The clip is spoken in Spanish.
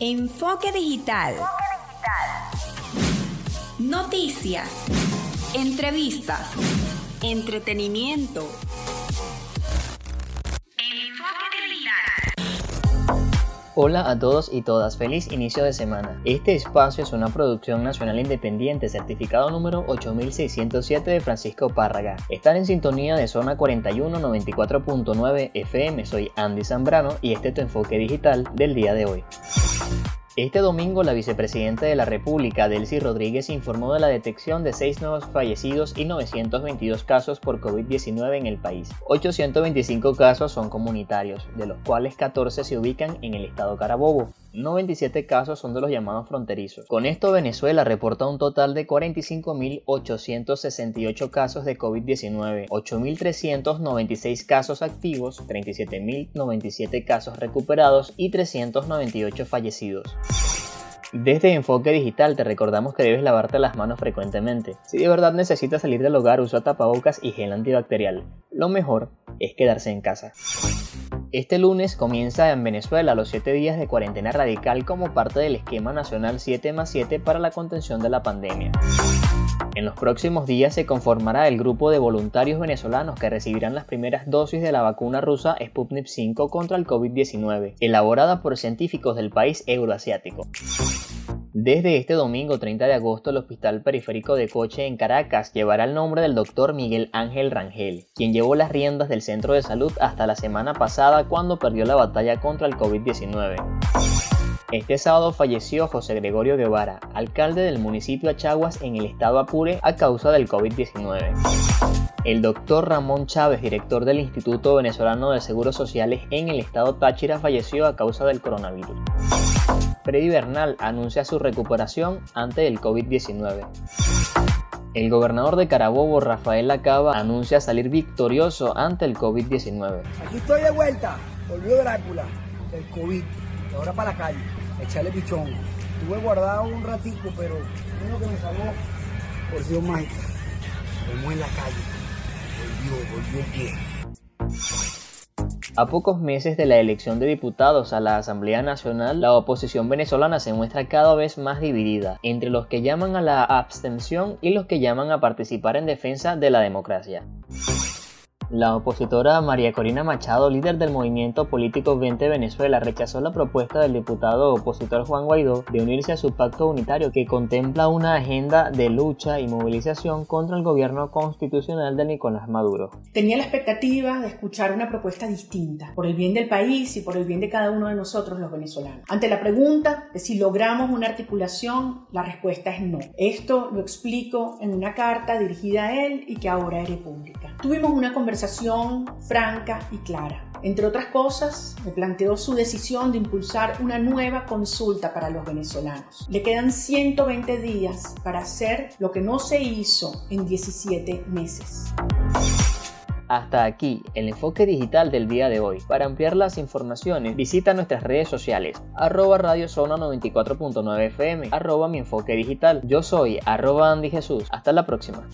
Enfoque digital. Noticias. Entrevistas. Entretenimiento. Hola a todos y todas, feliz inicio de semana. Este espacio es una producción nacional independiente certificado número 8607 de Francisco Párraga. Están en sintonía de zona 41 94.9 FM, soy Andy Zambrano y este es tu enfoque digital del día de hoy. Este domingo, la vicepresidenta de la República, Delcy Rodríguez, informó de la detección de seis nuevos fallecidos y 922 casos por COVID-19 en el país. 825 casos son comunitarios, de los cuales 14 se ubican en el estado Carabobo. 97 casos son de los llamados fronterizos. Con esto Venezuela reporta un total de 45.868 casos de COVID-19, 8.396 casos activos, 37.097 casos recuperados y 398 fallecidos. Desde Enfoque Digital te recordamos que debes lavarte las manos frecuentemente. Si de verdad necesitas salir del hogar, usa tapabocas y gel antibacterial. Lo mejor es quedarse en casa. Este lunes comienza en Venezuela los 7 días de cuarentena radical como parte del esquema nacional 7 más 7 para la contención de la pandemia. En los próximos días se conformará el grupo de voluntarios venezolanos que recibirán las primeras dosis de la vacuna rusa Sputnik 5 contra el COVID-19, elaborada por científicos del país euroasiático. Desde este domingo 30 de agosto, el Hospital Periférico de Coche en Caracas llevará el nombre del doctor Miguel Ángel Rangel, quien llevó las riendas del centro de salud hasta la semana pasada cuando perdió la batalla contra el COVID-19. Este sábado falleció José Gregorio Guevara, alcalde del municipio Achaguas en el estado Apure a causa del COVID-19. El doctor Ramón Chávez, director del Instituto Venezolano de Seguros Sociales en el estado Táchira, falleció a causa del coronavirus. Freddy Bernal anuncia su recuperación ante el COVID-19. El gobernador de Carabobo, Rafael Lacaba, anuncia salir victorioso ante el COVID-19. Aquí estoy de vuelta, volvió Drácula, el COVID, ahora para la calle, echarle pichón. Estuve guardado un ratico, pero uno que me salvó por Dios mágica. Como en la calle, volvió, volvió bien. A pocos meses de la elección de diputados a la Asamblea Nacional, la oposición venezolana se muestra cada vez más dividida entre los que llaman a la abstención y los que llaman a participar en defensa de la democracia. La opositora María Corina Machado, líder del movimiento político 20 Venezuela, rechazó la propuesta del diputado opositor Juan Guaidó de unirse a su pacto unitario que contempla una agenda de lucha y movilización contra el gobierno constitucional de Nicolás Maduro. Tenía la expectativa de escuchar una propuesta distinta, por el bien del país y por el bien de cada uno de nosotros los venezolanos. Ante la pregunta de si logramos una articulación, la respuesta es no. Esto lo explico en una carta dirigida a él y que ahora es pública. Tuvimos una conversación franca y clara. Entre otras cosas, me planteó su decisión de impulsar una nueva consulta para los venezolanos. Le quedan 120 días para hacer lo que no se hizo en 17 meses. Hasta aquí el enfoque digital del día de hoy. Para ampliar las informaciones, visita nuestras redes sociales, arroba Radio Zona 94.9 FM, arroba mi enfoque digital. Yo soy arroba Andy Jesús. Hasta la próxima.